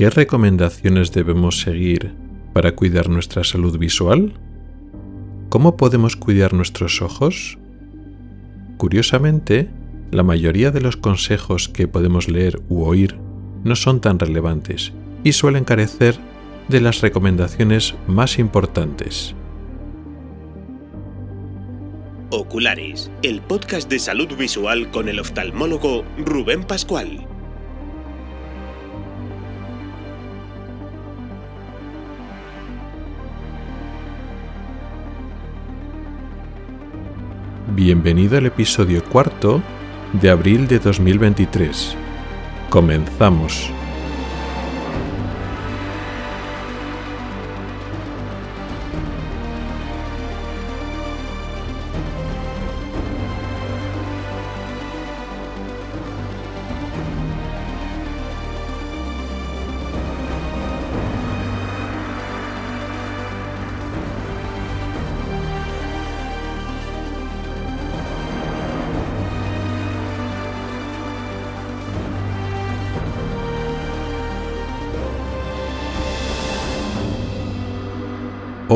¿Qué recomendaciones debemos seguir para cuidar nuestra salud visual? ¿Cómo podemos cuidar nuestros ojos? Curiosamente, la mayoría de los consejos que podemos leer u oír no son tan relevantes y suelen carecer de las recomendaciones más importantes. Oculares, el podcast de salud visual con el oftalmólogo Rubén Pascual. Bienvenido al episodio cuarto de abril de 2023. Comenzamos.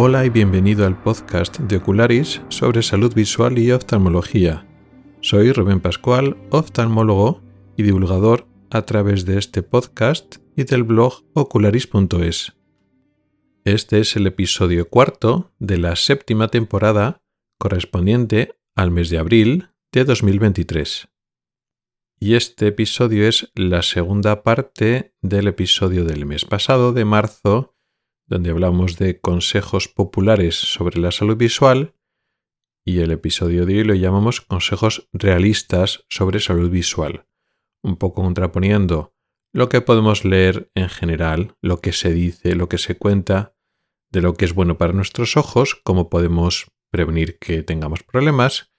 Hola y bienvenido al podcast de Ocularis sobre salud visual y oftalmología. Soy Rubén Pascual, oftalmólogo y divulgador a través de este podcast y del blog ocularis.es. Este es el episodio cuarto de la séptima temporada correspondiente al mes de abril de 2023. Y este episodio es la segunda parte del episodio del mes pasado de marzo donde hablamos de consejos populares sobre la salud visual y el episodio de hoy lo llamamos consejos realistas sobre salud visual, un poco contraponiendo lo que podemos leer en general, lo que se dice, lo que se cuenta de lo que es bueno para nuestros ojos, cómo podemos prevenir que tengamos problemas,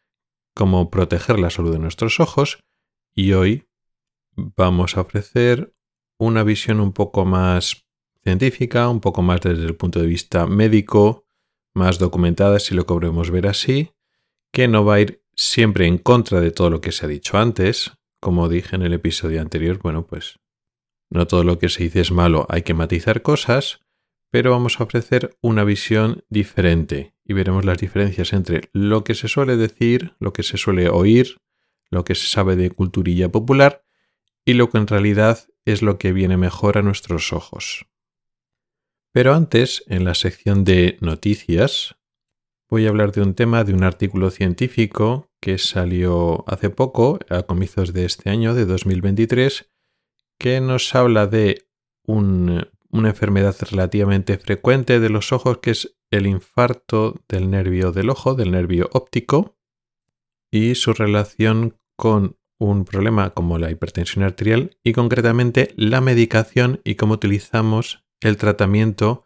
cómo proteger la salud de nuestros ojos y hoy vamos a ofrecer una visión un poco más científica, un poco más desde el punto de vista médico, más documentada si lo podemos ver así, que no va a ir siempre en contra de todo lo que se ha dicho antes. Como dije en el episodio anterior, bueno, pues no todo lo que se dice es malo, hay que matizar cosas, pero vamos a ofrecer una visión diferente y veremos las diferencias entre lo que se suele decir, lo que se suele oír, lo que se sabe de culturilla popular y lo que en realidad es lo que viene mejor a nuestros ojos. Pero antes, en la sección de noticias, voy a hablar de un tema de un artículo científico que salió hace poco, a comienzos de este año, de 2023, que nos habla de una enfermedad relativamente frecuente de los ojos, que es el infarto del nervio del ojo, del nervio óptico, y su relación con un problema como la hipertensión arterial y concretamente la medicación y cómo utilizamos el tratamiento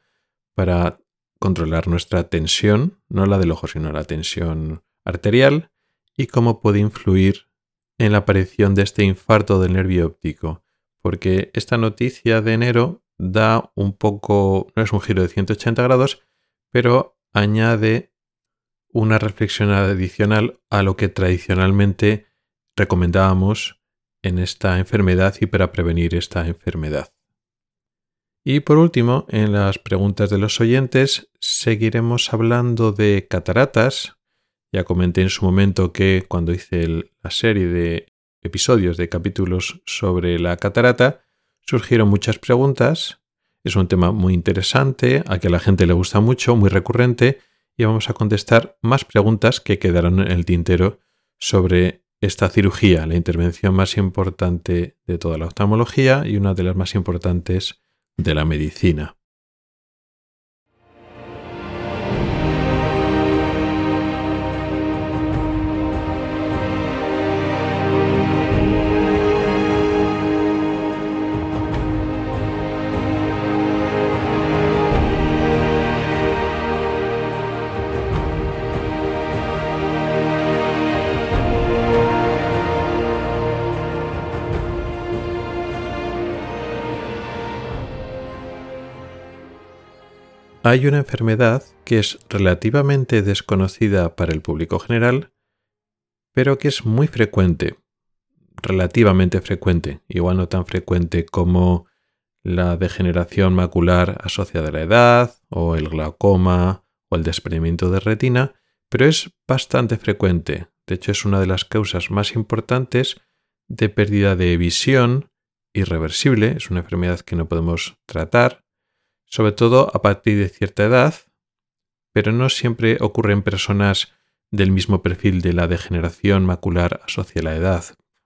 para controlar nuestra tensión, no la del ojo, sino la tensión arterial, y cómo puede influir en la aparición de este infarto del nervio óptico. Porque esta noticia de enero da un poco, no es un giro de 180 grados, pero añade una reflexión adicional a lo que tradicionalmente recomendábamos en esta enfermedad y para prevenir esta enfermedad. Y por último, en las preguntas de los oyentes, seguiremos hablando de cataratas. Ya comenté en su momento que cuando hice la serie de episodios de capítulos sobre la catarata, surgieron muchas preguntas. Es un tema muy interesante, a que a la gente le gusta mucho, muy recurrente, y vamos a contestar más preguntas que quedaron en el tintero sobre esta cirugía, la intervención más importante de toda la oftalmología y una de las más importantes de la medicina. Hay una enfermedad que es relativamente desconocida para el público general, pero que es muy frecuente, relativamente frecuente, igual no tan frecuente como la degeneración macular asociada a la edad, o el glaucoma, o el desprendimiento de retina, pero es bastante frecuente. De hecho, es una de las causas más importantes de pérdida de visión irreversible. Es una enfermedad que no podemos tratar, sobre todo a partir de cierta edad, pero no siempre ocurre en personas del mismo perfil de la degeneración macular asociada a la edad,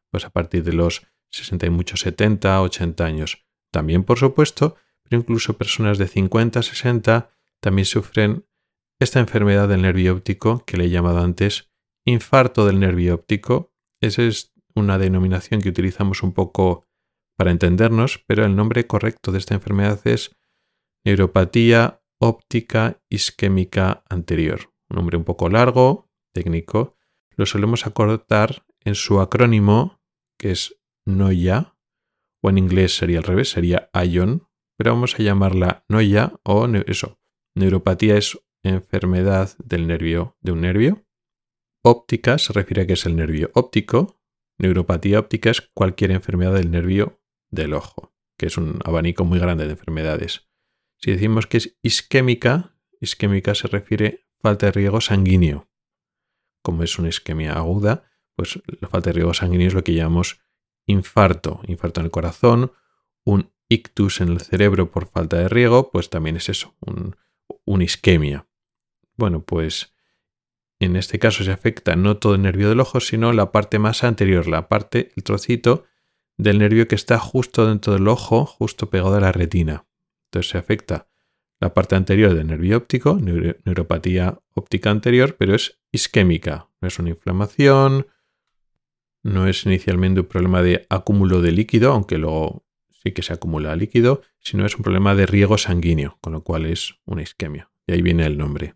pues a partir de los 60 y muchos 70, 80 años. También, por supuesto, pero incluso personas de 50, 60 también sufren esta enfermedad del nervio óptico que le he llamado antes infarto del nervio óptico. Esa es una denominación que utilizamos un poco para entendernos, pero el nombre correcto de esta enfermedad es neuropatía óptica isquémica anterior. Un nombre un poco largo, técnico. Lo solemos acortar en su acrónimo, que es NOIA, o en inglés sería al revés, sería ION, pero vamos a llamarla NOIA o eso. Neuropatía es enfermedad del nervio, de un nervio. Óptica se refiere a que es el nervio óptico. Neuropatía óptica es cualquier enfermedad del nervio del ojo, que es un abanico muy grande de enfermedades. Si decimos que es isquémica, isquémica se refiere a falta de riego sanguíneo. Como es una isquemia aguda, pues la falta de riego sanguíneo es lo que llamamos infarto, infarto en el corazón, un ictus en el cerebro por falta de riego, pues también es eso, un, una isquemia. Bueno, pues en este caso se afecta no todo el nervio del ojo, sino la parte más anterior, la parte, el trocito del nervio que está justo dentro del ojo, justo pegado a la retina. Entonces se afecta la parte anterior del nervio óptico, neuropatía óptica anterior, pero es isquémica, no es una inflamación, no es inicialmente un problema de acúmulo de líquido, aunque luego sí que se acumula líquido, sino es un problema de riego sanguíneo, con lo cual es una isquemia. Y ahí viene el nombre.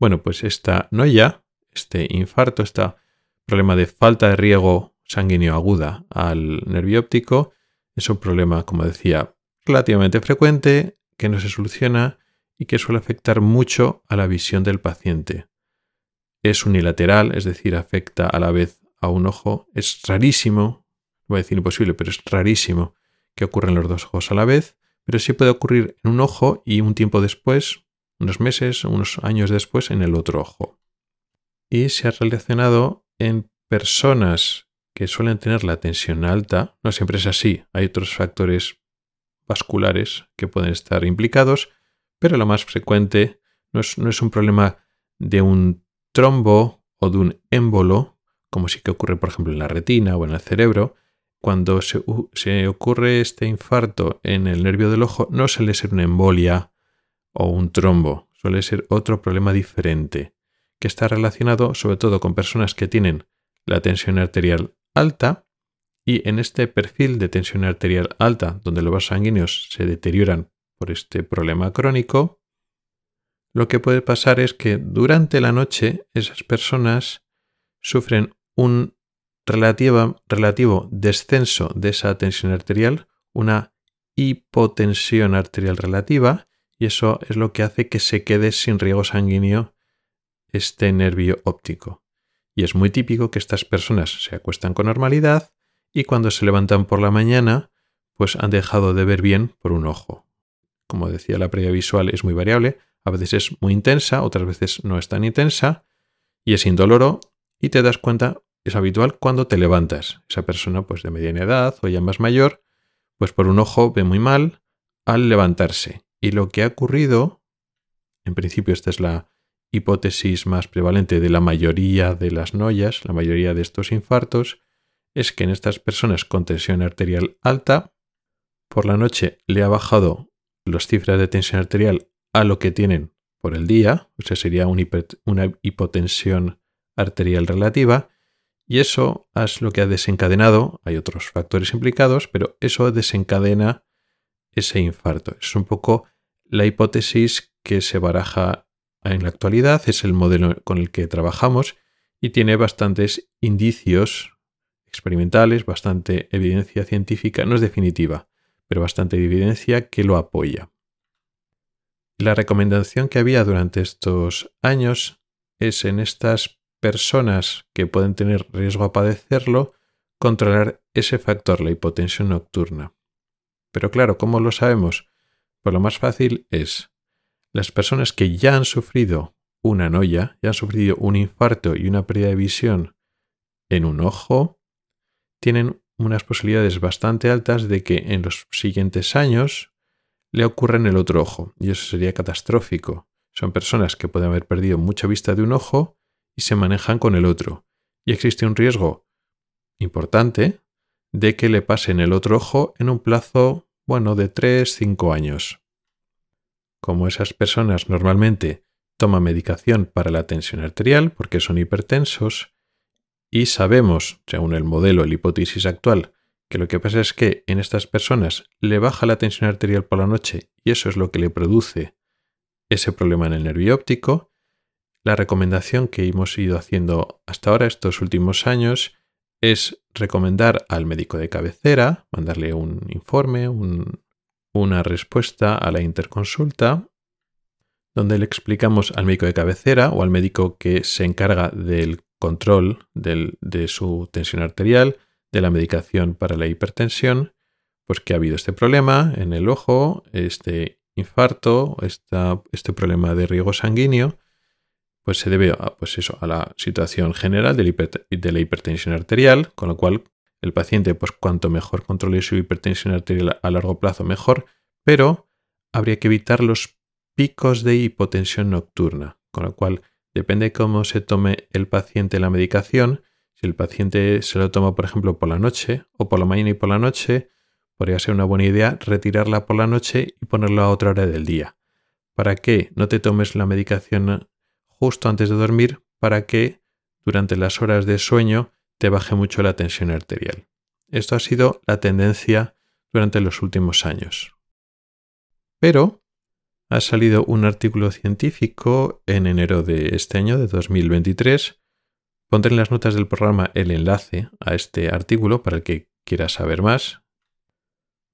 Bueno, pues esta noya, este infarto, este problema de falta de riego sanguíneo aguda al nervio óptico, es un problema, como decía, relativamente frecuente, que no se soluciona y que suele afectar mucho a la visión del paciente. Es unilateral, es decir, afecta a la vez a un ojo. Es rarísimo, voy a decir imposible, pero es rarísimo que ocurran los dos ojos a la vez, pero sí puede ocurrir en un ojo y un tiempo después, unos meses, unos años después, en el otro ojo. Y se ha relacionado en personas que suelen tener la tensión alta, no siempre es así, hay otros factores vasculares que pueden estar implicados, pero lo más frecuente no es, no es un problema de un trombo o de un émbolo, como sí que ocurre, por ejemplo, en la retina o en el cerebro, cuando se, se, ocurre este infarto en el nervio del ojo, no suele ser una embolia o un trombo, suele ser otro problema diferente, que está relacionado sobre todo con personas que tienen la tensión arterial alta y en este perfil de tensión arterial alta, donde los vasos sanguíneos se deterioran por este problema crónico, lo que puede pasar es que durante la noche esas personas sufren un relativo descenso de esa tensión arterial, una hipotensión arterial relativa, y eso es lo que hace que se quede sin riego sanguíneo este nervio óptico. Y es muy típico que estas personas se acuestan con normalidad y cuando se levantan por la mañana, pues han dejado de ver bien por un ojo. Como decía, la previa visual es muy variable, a veces es muy intensa, otras veces no es tan intensa, y es indoloro, y te das cuenta es habitual cuando te levantas. Esa persona, pues de mediana edad o ya más mayor, pues por un ojo ve muy mal al levantarse. Y lo que ha ocurrido, en principio esta es la hipótesis más prevalente de la mayoría de las noyas, la mayoría de estos infartos, es que en estas personas con tensión arterial alta, por la noche le ha bajado las cifras de tensión arterial a lo que tienen por el día, o sea, sería una hipotensión arterial relativa, y eso es lo que ha desencadenado, hay otros factores implicados, pero eso desencadena ese infarto. Es un poco la hipótesis que se baraja en la actualidad, es el modelo con el que trabajamos y tiene bastantes indicios experimentales, bastante evidencia científica, no es definitiva, pero bastante evidencia que lo apoya. La recomendación que había durante estos años es en estas personas que pueden tener riesgo a padecerlo, controlar ese factor, la hipotensión nocturna. Pero claro, ¿cómo lo sabemos? Pues lo más fácil es las personas que ya han sufrido una noya, ya han sufrido un infarto y una pérdida de visión en un ojo, tienen unas posibilidades bastante altas de que en los siguientes años le ocurra en el otro ojo, y eso sería catastrófico. Son personas que pueden haber perdido mucha vista de un ojo y se manejan con el otro, y existe un riesgo importante de que le pase en el otro ojo en un plazo, bueno, de 3-5 años. Como esas personas normalmente toman medicación para la tensión arterial porque son hipertensos, y sabemos, según el modelo, la hipótesis actual, que lo que pasa es que en estas personas le baja la tensión arterial por la noche y eso es lo que le produce ese problema en el nervio óptico, la recomendación que hemos ido haciendo hasta ahora estos últimos años es recomendar al médico de cabecera, mandarle un informe, una respuesta a la interconsulta, donde le explicamos al médico de cabecera o al médico que se encarga del control de su tensión arterial, de la medicación para la hipertensión, pues que ha habido este problema en el ojo, este infarto, este problema de riego sanguíneo, pues se debe a, pues eso, a la situación general de la, hipertensión arterial, con lo cual el paciente, pues cuanto mejor controle su hipertensión arterial a largo plazo, mejor, pero habría que evitar los picos de hipotensión nocturna, con lo cual Depende cómo se tome el paciente la medicación. Si el paciente se lo toma, por ejemplo, por la noche o por la mañana y por la noche, podría ser una buena idea retirarla por la noche y ponerla a otra hora del día. ¿Para que no te tomes la medicación justo antes de dormir? Para que durante las horas de sueño te baje mucho la tensión arterial. Esto ha sido la tendencia durante los últimos años. Pero ha salido un artículo científico en enero de este año, de 2023. Pondré en las notas del programa el enlace a este artículo para el que quiera saber más,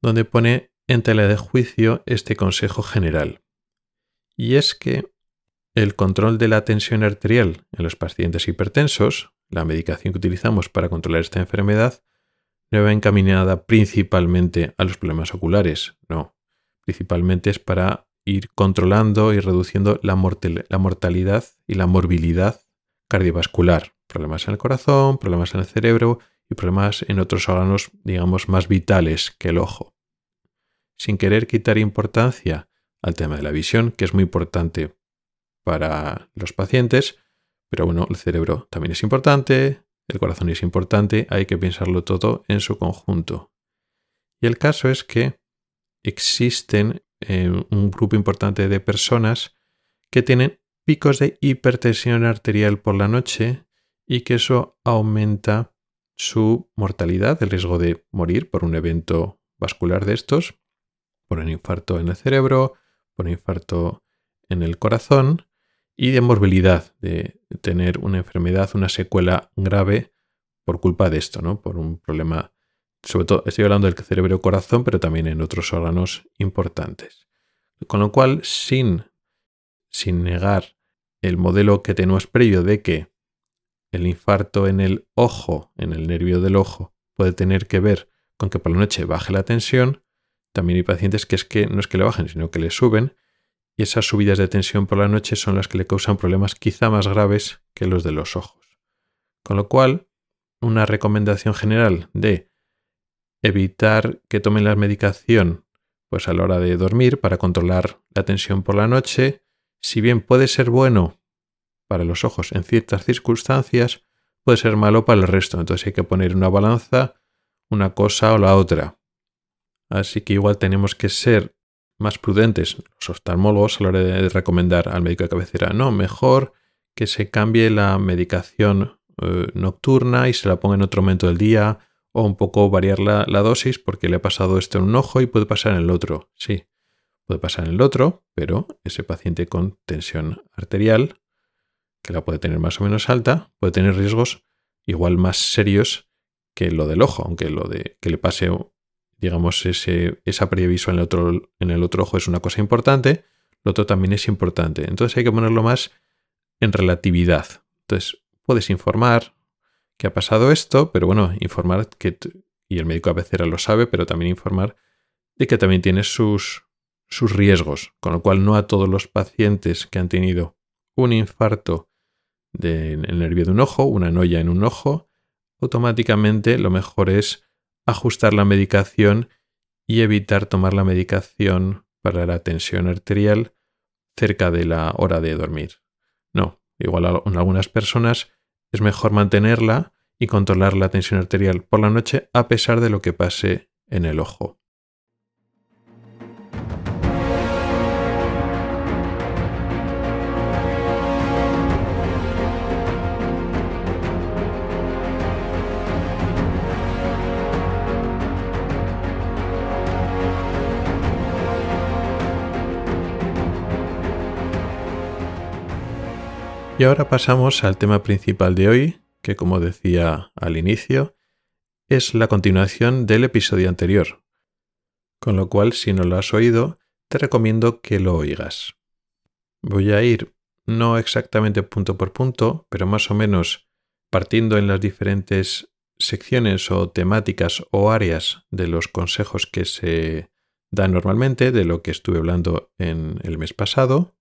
donde pone en tela de juicio este consejo general. Y es que el control de la tensión arterial en los pacientes hipertensos, la medicación que utilizamos para controlar esta enfermedad, no va encaminada principalmente a los problemas oculares, no. Principalmente es para ir controlando y reduciendo la, mortalidad y la morbilidad cardiovascular. Problemas en el corazón, problemas en el cerebro y problemas en otros órganos, digamos, más vitales que el ojo. Sin querer quitar importancia al tema de la visión, que es muy importante para los pacientes, pero bueno, el cerebro también es importante, el corazón es importante, hay que pensarlo todo en su conjunto. Y el caso es que existen un grupo importante de personas que tienen picos de hipertensión arterial por la noche y que eso aumenta su mortalidad, el riesgo de morir por un evento vascular de estos, por un infarto en el cerebro, por un infarto en el corazón y de morbilidad, de tener una enfermedad, una secuela grave por culpa de esto, ¿no? Por un problema sobre todo estoy hablando del cerebro-corazón, pero también en otros órganos importantes. Con lo cual, sin, sin negar el modelo que tenemos previo de que el infarto en el ojo, en el nervio del ojo, puede tener que ver con que por la noche baje la tensión, también hay pacientes que es que no es que le bajen, sino que le suben, y esas subidas de tensión por la noche son las que le causan problemas quizá más graves que los de los ojos. Con lo cual, una recomendación general de evitar que tomen la medicación pues a la hora de dormir para controlar la tensión por la noche, si bien puede ser bueno para los ojos en ciertas circunstancias, puede ser malo para el resto. Entonces hay que poner una balanza, una cosa o la otra. Así que igual tenemos que ser más prudentes los oftalmólogos a la hora de recomendar al médico de cabecera. No, mejor que se cambie la medicación eh, nocturna y se la ponga en otro momento del día o un poco variar la, dosis porque le ha pasado esto en un ojo y puede pasar en el otro. Sí, puede pasar en el otro, pero ese paciente con tensión arterial, que la puede tener más o menos alta, puede tener riesgos igual más serios que lo del ojo, aunque lo de que le pase, digamos, ese, esa pérdida en el, otro, en el otro ojo es una cosa importante, lo otro también es importante. Entonces hay que ponerlo más en relatividad. Entonces, puedes informar, que ha pasado esto, pero bueno, informar que, y el médico a veces lo sabe, pero también informar y que también tiene sus, sus riesgos, con lo cual no a todos los pacientes que han tenido un infarto del nervio de un ojo, una noya en un ojo, automáticamente lo mejor es ajustar la medicación y evitar tomar la medicación para la tensión arterial cerca de la hora de dormir. No, igual en algunas personas es mejor mantenerla y controlar la tensión arterial por la noche a pesar de lo que pase en el ojo. Y ahora pasamos al tema principal de hoy, que como decía al inicio, es la continuación del episodio anterior. Con lo cual, si no lo has oído, te recomiendo que lo oigas. Voy a ir no exactamente punto por punto, pero más o menos partiendo en las diferentes secciones o temáticas o áreas de los consejos que se dan normalmente, de lo que estuve hablando en el mes pasado,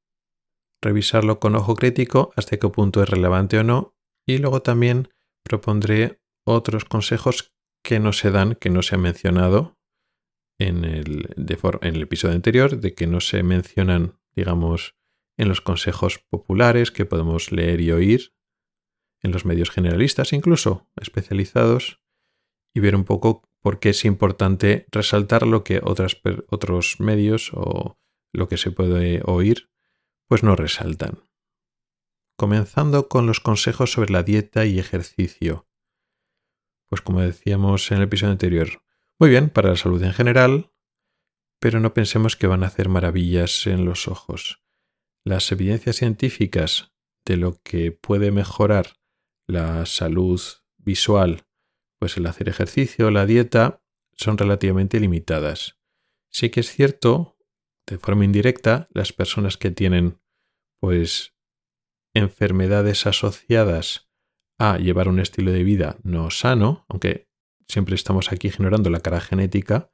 revisarlo con ojo crítico hasta qué punto es relevante o no y luego también propondré otros consejos que no se dan, que no se han mencionado en el, en el episodio anterior, de que no se mencionan, digamos, en los consejos populares que podemos leer y oír, en los medios generalistas incluso, especializados, y ver un poco por qué es importante resaltar lo que otros medios o lo que se puede oír pues no resaltan. Comenzando con los consejos sobre la dieta y ejercicio. Pues como decíamos en el episodio anterior, muy bien para la salud en general, pero no pensemos que van a hacer maravillas en los ojos. Las evidencias científicas de lo que puede mejorar la salud visual, pues el hacer ejercicio, la dieta, son relativamente limitadas. Sí que es cierto de forma indirecta, las personas que tienen pues enfermedades asociadas a llevar un estilo de vida no sano, aunque siempre estamos aquí generando la cara genética,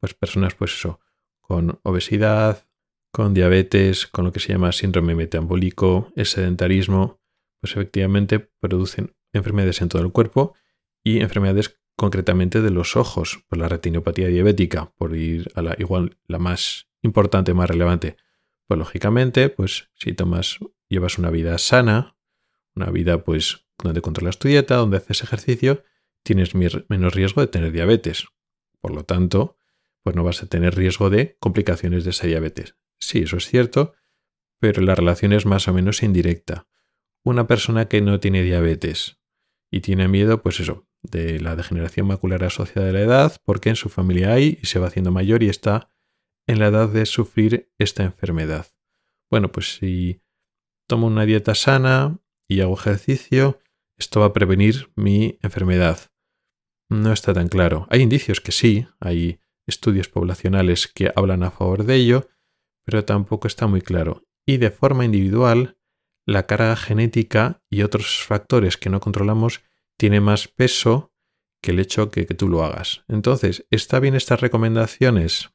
pues personas pues eso, con obesidad, con diabetes, con lo que se llama síndrome metabólico, el sedentarismo, pues efectivamente producen enfermedades en todo el cuerpo y enfermedades concretamente de los ojos, por la retinopatía diabética, por ir a la igual la más importante, más relevante? Pues lógicamente, pues si tomas, llevas una vida sana, una vida pues donde controlas tu dieta, donde haces ejercicio, tienes menos riesgo de tener diabetes. Por lo tanto, pues no vas a tener riesgo de complicaciones de esa diabetes. Sí, eso es cierto, pero la relación es más o menos indirecta. Una persona que no tiene diabetes y tiene miedo, pues eso, de la degeneración macular asociada a la edad, porque en su familia hay y se va haciendo mayor y está en la edad de sufrir esta enfermedad. Bueno, pues si tomo una dieta sana y hago ejercicio, esto va a prevenir mi enfermedad. No está tan claro. Hay indicios que sí, hay estudios poblacionales que hablan a favor de ello, pero tampoco está muy claro. Y de forma individual, la carga genética y otros factores que no controlamos tiene más peso que el hecho que, que tú lo hagas. Entonces, ¿está bien estas recomendaciones?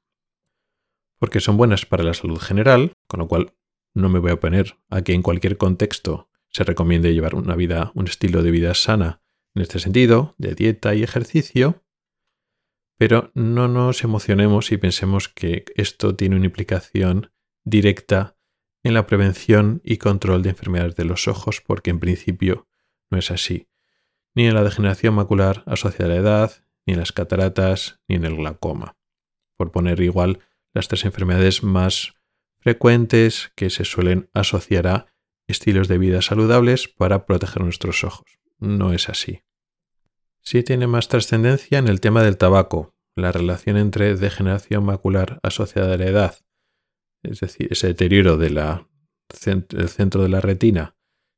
Porque son buenas para la salud general, con lo cual no me voy a oponer a que en cualquier contexto se recomiende llevar una vida, un estilo de vida sana en este sentido, de dieta y ejercicio, pero no nos emocionemos y pensemos que esto tiene una implicación directa en la prevención y control de enfermedades de los ojos, porque en principio no es así, ni en la degeneración macular asociada a la edad, ni en las cataratas, ni en el glaucoma. Por poner igual las tres enfermedades más frecuentes que se suelen asociar a estilos de vida saludables para proteger nuestros ojos. No es así. Sí tiene más trascendencia en el tema del tabaco, la relación entre degeneración macular asociada a la edad, es decir, ese deterioro del centro de la retina,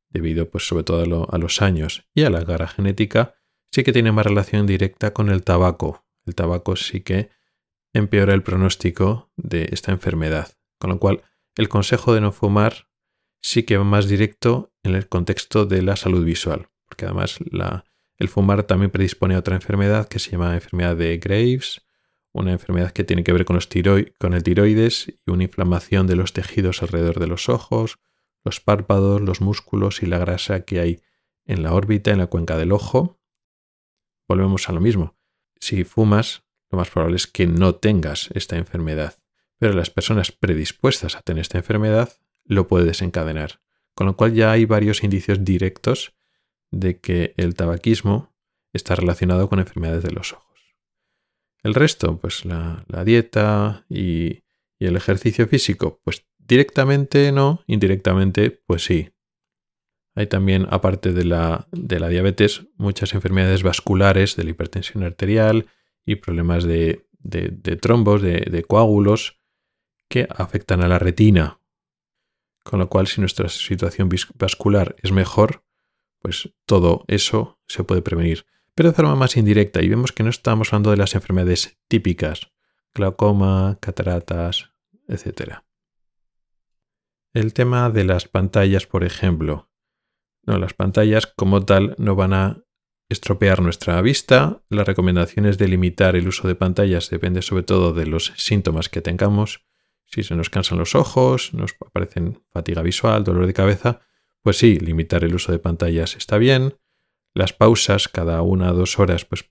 debido pues sobre todo a, a, los años y a la cara genética, sí que tiene más relación directa con el tabaco. El tabaco sí que empeora el pronóstico de esta enfermedad. Con lo cual, el consejo de no fumar sí que va más directo en el contexto de la salud visual, porque además el fumar también predispone a otra enfermedad que se llama enfermedad de Graves una enfermedad que tiene que ver con, los con el tiroides y una inflamación de los tejidos alrededor de los ojos, los párpados, los músculos y la grasa que hay en la órbita, en la cuenca del ojo. Volvemos a lo mismo. Si fumas, lo más probable es que no tengas esta enfermedad. Pero las personas predispuestas a tener esta enfermedad lo puede desencadenar. Con lo cual ya hay varios indicios directos de que el tabaquismo está relacionado con enfermedades de los ojos. El resto, pues la, dieta y, el ejercicio físico, pues directamente no, indirectamente, pues sí. Hay también, aparte de la, de la diabetes, muchas enfermedades vasculares de la hipertensión arterial y problemas de, de trombos, de coágulos, que afectan a la retina. Con lo cual, si nuestra situación vascular es mejor, pues todo eso se puede prevenir pero de forma más indirecta y vemos que no estamos hablando de las enfermedades típicas, glaucoma, cataratas, etc. El tema de las pantallas, por ejemplo. No, las pantallas como tal no van a estropear nuestra vista. Las recomendaciones de limitar el uso de pantallas depende sobre todo de los síntomas que tengamos. Si se nos cansan los ojos, nos aparecen fatiga visual, dolor de cabeza, pues sí, limitar el uso de pantallas está bien las pausas cada una o dos horas, pues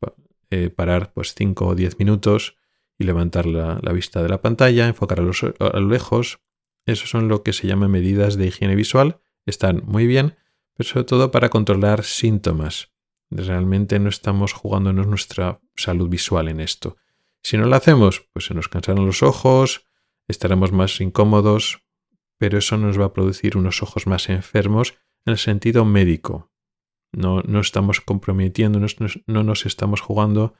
eh, parar pues 5 o 10 minutos y levantar la, vista de la pantalla, enfocar a, a lo lejos. Eso son lo que se llama medidas de higiene visual. Están muy bien, pero sobre todo para controlar síntomas. Realmente no estamos jugándonos nuestra salud visual en esto. Si no lo hacemos, pues se nos cansarán los ojos, estaremos más incómodos, pero eso nos va a producir unos ojos más enfermos en el sentido médico, no, no estamos comprometiendo, no, nos estamos jugando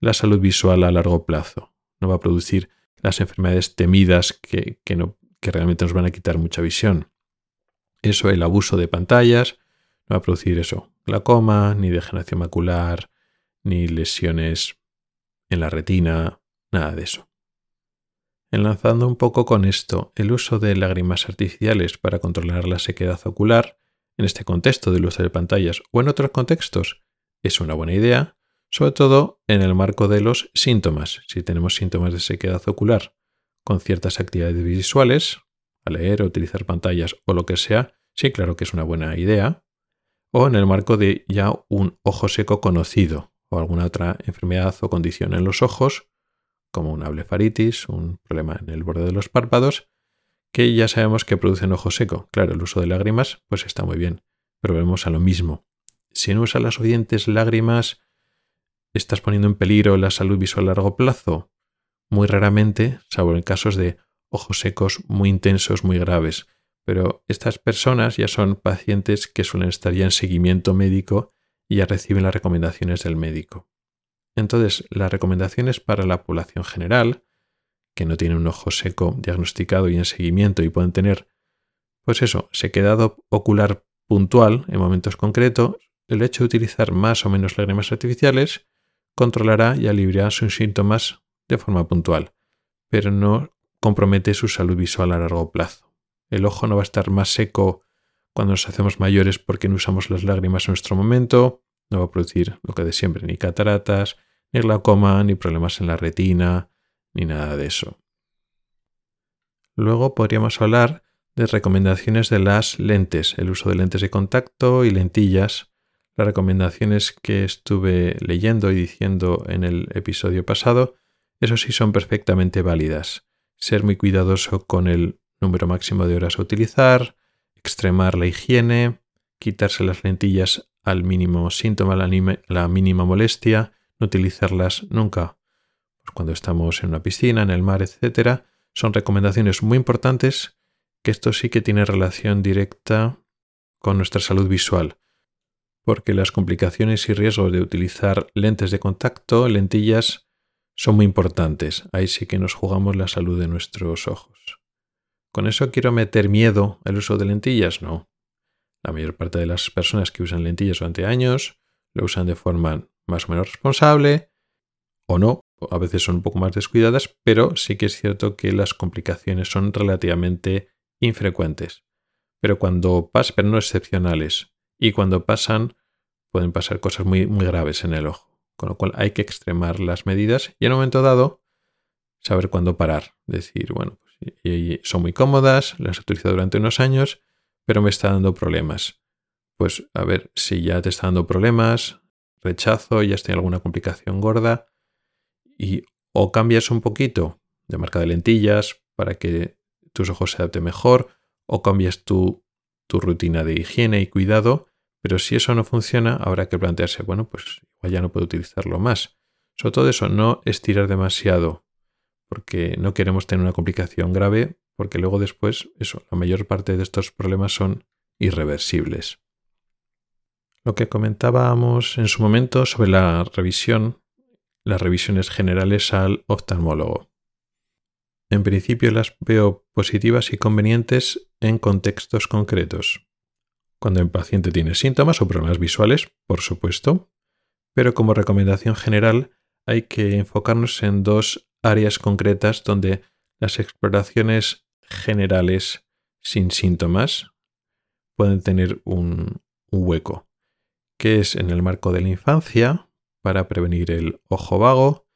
la salud visual a largo plazo. No va a producir las enfermedades temidas que, no, que realmente nos van a quitar mucha visión. Eso, el abuso de pantallas, no va a producir eso, glaucoma, ni degeneración macular, ni lesiones en la retina, nada de eso. Enlazando un poco con esto, el uso de lágrimas artificiales para controlar la sequedad ocular en este contexto del uso de pantallas o en otros contextos, es una buena idea, sobre todo en el marco de los síntomas. Si tenemos síntomas de sequedad ocular con ciertas actividades visuales, a leer o utilizar pantallas o lo que sea, sí, claro que es una buena idea. O en el marco de ya un ojo seco conocido o alguna otra enfermedad o condición en los ojos, como una blefaritis, un problema en el borde de los párpados, que ya sabemos que producen ojo seco. Claro, el uso de lágrimas pues está muy bien, pero vemos a lo mismo. Si no usas las oyentes lágrimas, ¿estás poniendo en peligro la salud visual a largo plazo? Muy raramente, salvo en casos de ojos secos muy intensos, muy graves. Pero estas personas ya son pacientes que suelen estar ya en seguimiento médico y ya reciben las recomendaciones del médico. Entonces, las recomendaciones para la población general que no tienen un ojo seco diagnosticado y en seguimiento y pueden tener, pues eso, sequedad ocular puntual en momentos concretos, el hecho de utilizar más o menos lágrimas artificiales controlará y aliviará sus síntomas de forma puntual, pero no compromete su salud visual a largo plazo. El ojo no va a estar más seco cuando nos hacemos mayores porque no usamos las lágrimas en nuestro momento, no va a producir lo que de siempre, ni cataratas, ni glaucoma, ni problemas en la retina, ni nada de eso. Luego podríamos hablar de recomendaciones de las lentes, el uso de lentes de contacto y lentillas. Las recomendaciones que estuve leyendo y diciendo en el episodio pasado, eso sí son perfectamente válidas. Ser muy cuidadoso con el número máximo de horas a utilizar, extremar la higiene, quitarse las lentillas al mínimo síntoma, la mínima molestia, no utilizarlas nunca pues cuando estamos en una piscina, en el mar, etc., son recomendaciones muy importantes que esto sí que tiene relación directa con nuestra salud visual, porque las complicaciones y riesgos de utilizar lentes de contacto, lentillas, son muy importantes. Ahí sí que nos jugamos la salud de nuestros ojos. ¿Con eso quiero meter miedo al uso de lentillas? No. La mayor parte de las personas que usan lentillas durante años lo usan de forma más o menos responsable o no, a veces son un poco más descuidadas, pero sí que es cierto que las complicaciones son relativamente infrecuentes. Pero cuando pasan, pero no excepcionales, y cuando pasan, pueden pasar cosas muy, muy graves en el ojo. Con lo cual hay que extremar las medidas y en un momento dado, saber cuándo parar. Decir, bueno, pues, son muy cómodas, las he utilizado durante unos años, pero me está dando problemas. Pues a ver, si ya te está dando problemas, rechazo, ya has tenido alguna complicación gorda, y o cambias un poquito de marca de lentillas para que tus ojos se adapten mejor, o cambias tu, tu rutina de higiene y cuidado, pero si eso no funciona, habrá que plantearse, bueno, pues igual ya no puedo utilizarlo más. Sobre todo eso, no estirar demasiado, porque no queremos tener una complicación grave, porque luego después, eso, la mayor parte de estos problemas son irreversibles. Lo que comentábamos en su momento sobre la revisión, las revisiones generales al oftalmólogo. En principio las veo positivas y convenientes en contextos concretos. Cuando el paciente tiene síntomas o problemas visuales, por supuesto, pero como recomendación general hay que enfocarnos en dos áreas concretas donde las exploraciones generales sin síntomas pueden tener un, hueco, que es en el marco de la infancia para prevenir el ojo vago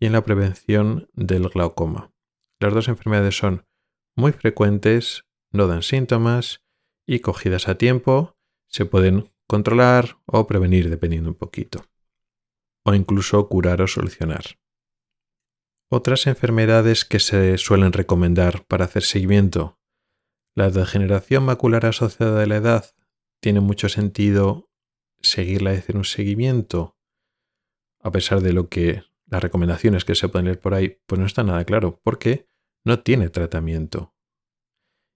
y en la prevención del glaucoma. Las dos enfermedades son muy frecuentes, no dan síntomas y cogidas a tiempo se pueden controlar o prevenir dependiendo un poquito. O incluso curar o solucionar. Otras enfermedades que se suelen recomendar para hacer seguimiento. La degeneración macular asociada a la edad tiene mucho sentido seguirla y hacer un seguimiento, a pesar de lo que las recomendaciones que se pueden leer por ahí, pues no está nada claro, porque no tiene tratamiento.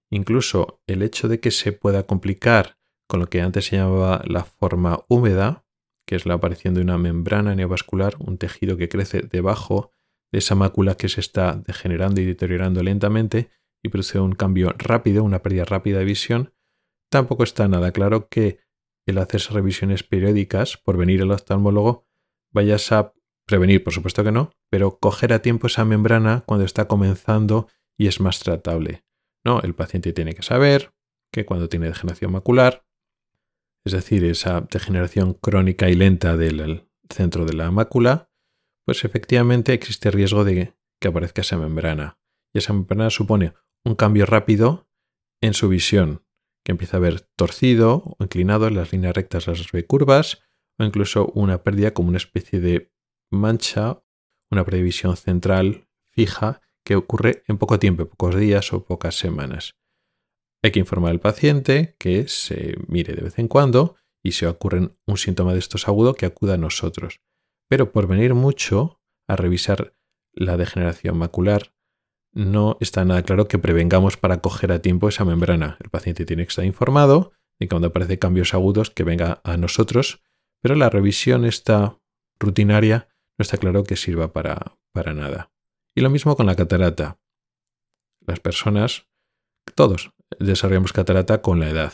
Incluso el hecho de que se pueda complicar con lo que antes se llamaba la forma húmeda, que es la aparición de una membrana neovascular, un tejido que crece debajo de esa mácula que se está degenerando y deteriorando lentamente y produce un cambio rápido, una pérdida rápida de visión, tampoco está nada claro que el hacerse revisiones periódicas por venir al oftalmólogo vayas a Prevenir, por supuesto que no, pero coger a tiempo esa membrana cuando está comenzando y es más tratable. No, el paciente tiene que saber que cuando tiene degeneración macular, es decir, esa degeneración crónica y lenta del centro de la mácula, pues efectivamente existe riesgo de que aparezca esa membrana. Y esa membrana supone un cambio rápido en su visión, que empieza a ver torcido o inclinado, en las líneas rectas las ve curvas, o incluso una pérdida como una especie de mancha una previsión central fija que ocurre en poco tiempo, pocos días o pocas semanas. Hay que informar al paciente que se mire de vez en cuando y si ocurre un síntoma de estos agudo que acuda a nosotros. Pero por venir mucho a revisar la degeneración macular, no está nada claro que prevengamos para coger a tiempo esa membrana. El paciente tiene que estar informado de cuando aparece cambios agudos que venga a nosotros, pero la revisión esta rutinaria no está claro que sirva para, para nada. Y lo mismo con la catarata. Las personas, todos desarrollamos catarata con la edad.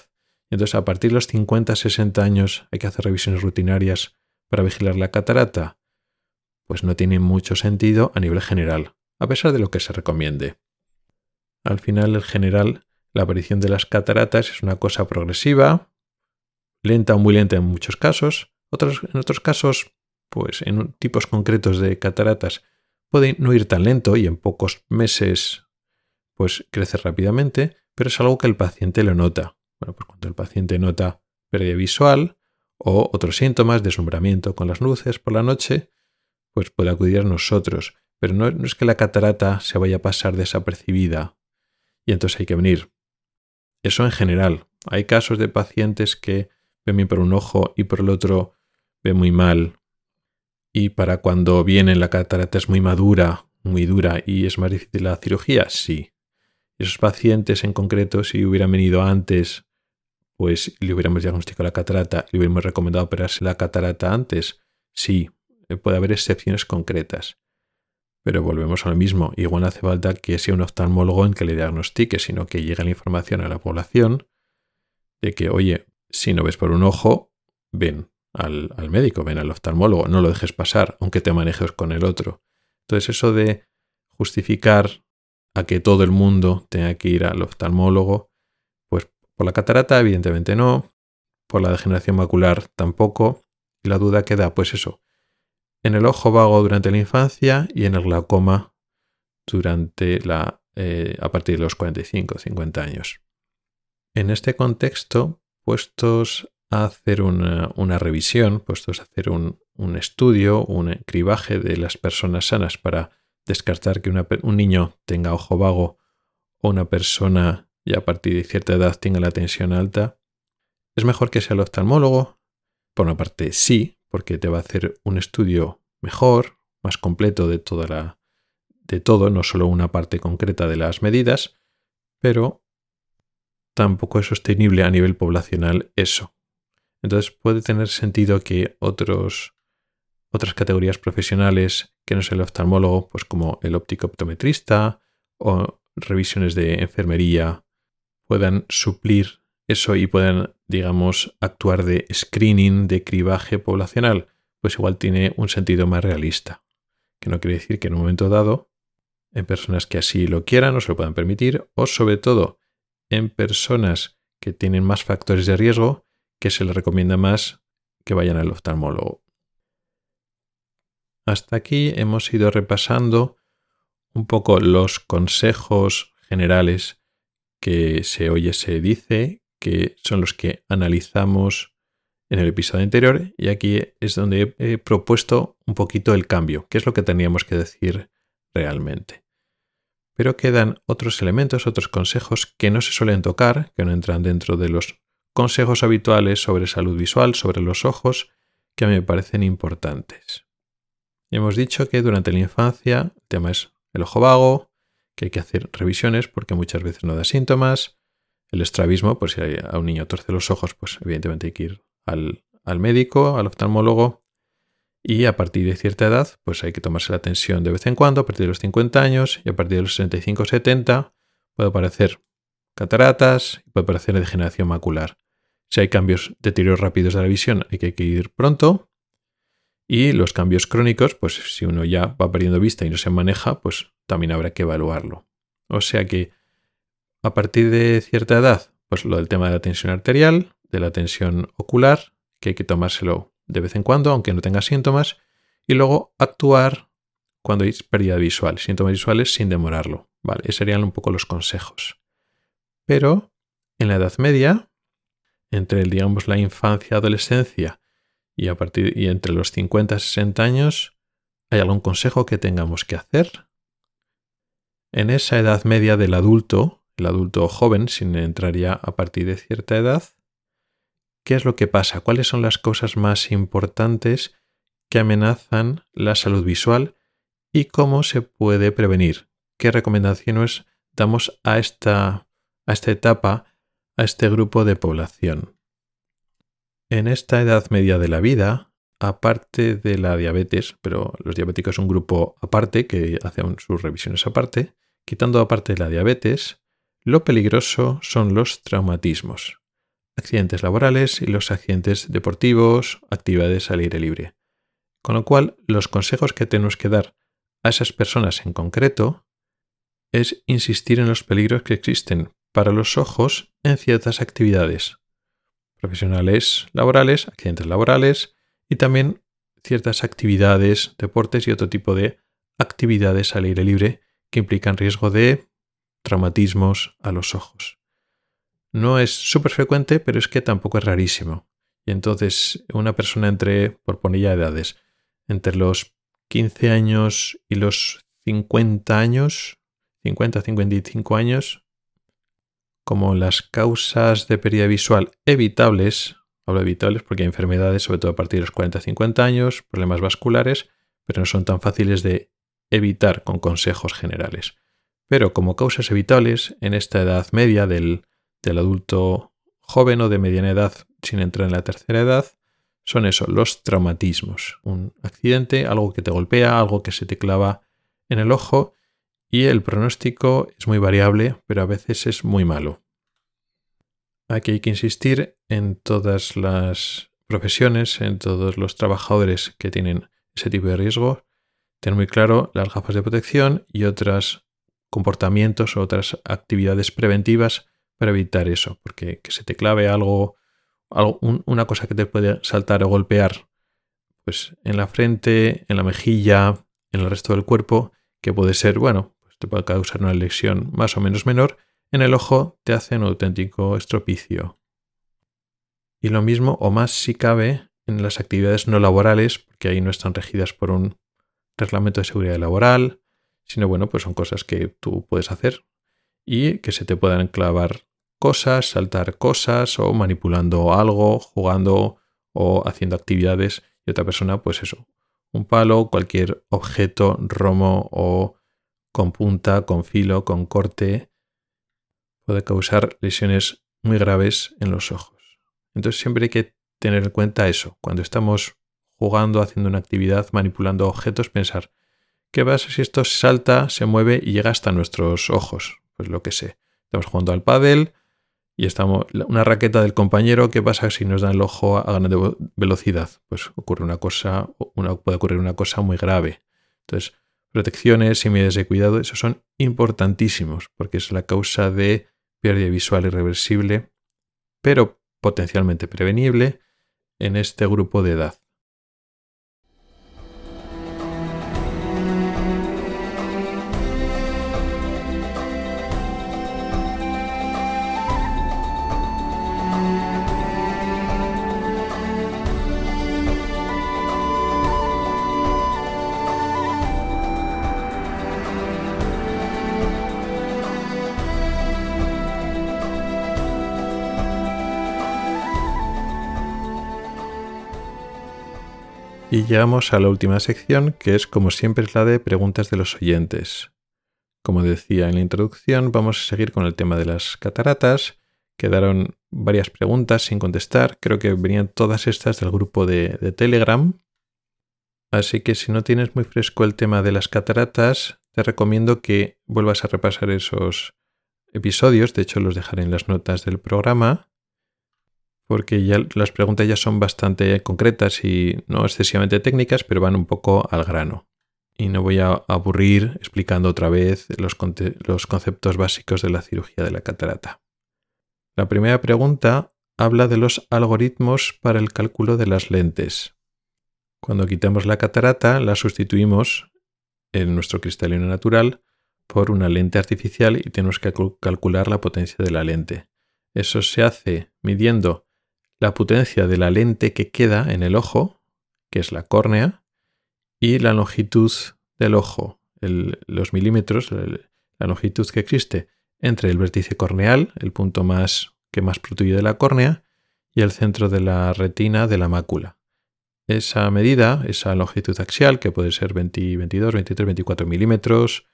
Entonces, a partir de los 50-60 años hay que hacer revisiones rutinarias para vigilar la catarata. Pues no tiene mucho sentido a nivel general, a pesar de lo que se recomiende. Al final, en general, la aparición de las cataratas es una cosa progresiva, lenta o muy lenta en muchos casos. Otros, en otros casos, pues en tipos concretos de cataratas puede no ir tan lento y en pocos meses pues crece rápidamente, pero es algo que el paciente lo nota. Bueno, pues cuando el paciente nota pérdida visual o otros síntomas, deslumbramiento con las luces por la noche, pues puede acudir a nosotros. Pero no, no es que la catarata se vaya a pasar desapercibida y entonces hay que venir. Eso en general. Hay casos de pacientes que ven bien por un ojo y por el otro ven muy mal y para cuando viene la catarata es muy madura, muy dura y es más difícil la cirugía, sí. Esos pacientes en concreto, si hubieran venido antes, pues le hubiéramos diagnosticado la catarata, le hubiéramos recomendado operarse la catarata antes, sí, puede haber excepciones concretas. Pero volvemos a lo mismo, igual hace falta que sea un oftalmólogo en que le diagnostique, sino que llegue la información a la población de que, oye, si no ves por un ojo, ven, al, médico, ven al oftalmólogo, no lo dejes pasar, aunque te manejes con el otro. Entonces eso de justificar a que todo el mundo tenga que ir al oftalmólogo, por la catarata evidentemente no, por la degeneración macular tampoco, y la duda queda pues eso, en el ojo vago durante la infancia y en el glaucoma durante la, eh, a partir de los 45 o 50 años. En este contexto, puestos a hacer una, revisión, puestos a hacer un, estudio, un cribaje de las personas sanas para descartar que un niño tenga ojo vago o una persona ya a partir de cierta edad tenga la tensión alta, es mejor que sea el oftalmólogo. Por una parte, sí, porque te va a hacer un estudio mejor, más completo de toda la de todo, no solo una parte concreta de las medidas, pero tampoco es sostenible a nivel poblacional eso. Entonces puede tener sentido que otros, otras categorías profesionales que no es el oftalmólogo, pues como el óptico optometrista o revisiones de enfermería, puedan suplir eso y puedan, digamos, actuar de screening, de cribaje poblacional, pues igual tiene un sentido más realista. Que no quiere decir que en un momento dado, en personas que así lo quieran o se lo puedan permitir, o sobre todo en personas que tienen más factores de riesgo, que se les recomienda más que vayan al oftalmólogo. Hasta aquí hemos ido repasando un poco los consejos generales que se oye, se dice, que son los que analizamos en el episodio anterior y aquí es donde he propuesto un poquito el cambio, qué es lo que teníamos que decir realmente. Pero quedan otros elementos, otros consejos que no se suelen tocar, que no entran dentro de los consejos habituales sobre salud visual, sobre los ojos, que me parecen importantes. Hemos dicho que durante la infancia el tema es el ojo vago, que hay que hacer revisiones porque muchas veces no da síntomas. El estrabismo, pues si a un niño torce los ojos, pues evidentemente hay que ir al, al médico, al oftalmólogo. Y a partir de cierta edad, pues hay que tomarse la tensión de vez en cuando, a partir de los 50 años y a partir de los 65 o 70 puede aparecer cataratas puede aparecer degeneración macular. Si hay cambios deterioros rápidos de la visión, hay que ir pronto. Y los cambios crónicos, pues si uno ya va perdiendo vista y no se maneja, pues también habrá que evaluarlo. O sea que a partir de cierta edad, pues lo del tema de la tensión arterial, de la tensión ocular, que hay que tomárselo de vez en cuando, aunque no tenga síntomas, y luego actuar cuando hay pérdida visual, síntomas visuales sin demorarlo. Vale, esos serían un poco los consejos. Pero en la Edad Media, entre digamos la infancia, adolescencia y a partir y entre los 50 y 60 años, ¿hay algún consejo que tengamos que hacer? En esa edad media del adulto, el adulto joven, sin entrar ya a partir de cierta edad, ¿qué es lo que pasa? ¿Cuáles son las cosas más importantes que amenazan la salud visual y cómo se puede prevenir? ¿Qué recomendaciones damos a esta, a esta etapa a este grupo de población. En esta edad media de la vida, aparte de la diabetes, pero los diabéticos es un grupo aparte que hacen sus revisiones aparte, quitando aparte la diabetes, lo peligroso son los traumatismos, accidentes laborales y los accidentes deportivos, actividades al aire libre. Con lo cual, los consejos que tenemos que dar a esas personas en concreto es insistir en los peligros que existen para los ojos en ciertas actividades profesionales laborales, accidentes laborales y también ciertas actividades, deportes y otro tipo de actividades al aire libre que implican riesgo de traumatismos a los ojos. No es súper frecuente, pero es que tampoco es rarísimo. Y entonces una persona entre, por poner ya edades, entre los 15 años y los 50 años, 50-55 años, como las causas de pérdida visual evitables, hablo evitables porque hay enfermedades, sobre todo a partir de los 40-50 años, problemas vasculares, pero no son tan fáciles de evitar con consejos generales. Pero como causas evitables, en esta edad media del, del adulto joven o de mediana edad sin entrar en la tercera edad, son eso, los traumatismos. Un accidente, algo que te golpea, algo que se te clava en el ojo y el pronóstico es muy variable, pero a veces es muy malo. Aquí hay que insistir en todas las profesiones, en todos los trabajadores que tienen ese tipo de riesgo, tener muy claro las gafas de protección y otros comportamientos o otras actividades preventivas para evitar eso, porque que se te clave algo, una cosa que te puede saltar o golpear, pues en la frente, en la mejilla, en el resto del cuerpo, que puede ser, bueno, te puede causar una lesión más o menos menor, en el ojo te hace un auténtico estropicio. Y lo mismo o más si cabe en las actividades no laborales, porque ahí no están regidas por un reglamento de seguridad laboral, sino bueno, pues son cosas que tú puedes hacer y que se te puedan clavar cosas, saltar cosas o manipulando algo, jugando o haciendo actividades y otra persona, pues eso, un palo, cualquier objeto, romo o con punta, con filo, con corte, puede causar lesiones muy graves en los ojos. Entonces siempre hay que tener en cuenta eso. Cuando estamos jugando, haciendo una actividad, manipulando objetos, pensar, ¿qué pasa si esto salta, se mueve y llega hasta nuestros ojos? Pues lo que sé. Estamos jugando al pádel y estamos una raqueta del compañero, ¿qué pasa si nos da el ojo a gran velocidad? Pues ocurre una cosa, una, puede ocurrir una cosa muy grave. Entonces, protecciones y medidas de cuidado, esos son importantísimos porque es la causa de pérdida visual irreversible, pero potencialmente prevenible en este grupo de edad. Y llegamos a la última sección, que es como siempre la de preguntas de los oyentes. Como decía en la introducción, vamos a seguir con el tema de las cataratas. Quedaron varias preguntas sin contestar. Creo que venían todas estas del grupo de, de Telegram. Así que si no tienes muy fresco el tema de las cataratas, te recomiendo que vuelvas a repasar esos episodios. De hecho, los dejaré en las notas del programa porque ya las preguntas ya son bastante concretas y no excesivamente técnicas, pero van un poco al grano. Y no voy a aburrir explicando otra vez los, los conceptos básicos de la cirugía de la catarata. La primera pregunta habla de los algoritmos para el cálculo de las lentes. Cuando quitamos la catarata, la sustituimos en nuestro cristalino natural por una lente artificial y tenemos que calcular la potencia de la lente. Eso se hace midiendo la potencia de la lente que queda en el ojo, que es la córnea, y la longitud del ojo, los milímetros, la longitud que existe entre el vértice corneal, el punto más que más protruye de la córnea, y el centro de la retina de la mácula. Esa medida, esa longitud axial, que puede ser 22, 23, 24 milímetros,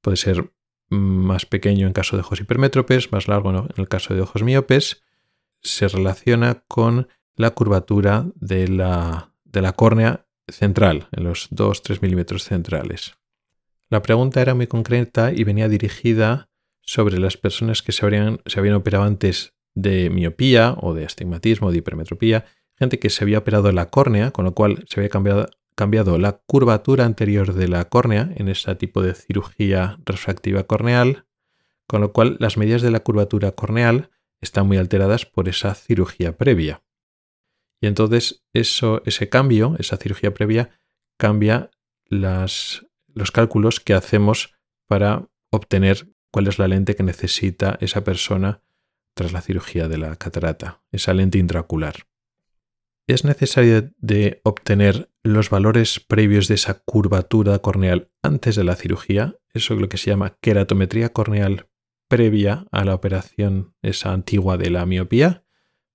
puede ser más pequeño en caso de ojos hipermétropes, más largo en el caso de ojos miopes, se relaciona con la curvatura de la, de la córnea central, en los 2-3 milímetros centrales. La pregunta era muy concreta y venía dirigida sobre las personas que se, se habían operado antes de miopía o de astigmatismo o de hipermetropía, gente que se había operado la córnea, con lo cual se había cambiado, cambiado la curvatura anterior de la córnea en ese tipo de cirugía refractiva corneal, con lo cual las medidas de la curvatura corneal están muy alteradas por esa cirugía previa. Y entonces eso, ese cambio, esa cirugía previa, cambia las, los cálculos que hacemos para obtener cuál es la lente que necesita esa persona tras la cirugía de la catarata, esa lente intraocular. Es necesario de obtener los valores previos de esa curvatura corneal antes de la cirugía, eso es lo que se llama queratometría corneal previa a la operación esa antigua de la miopía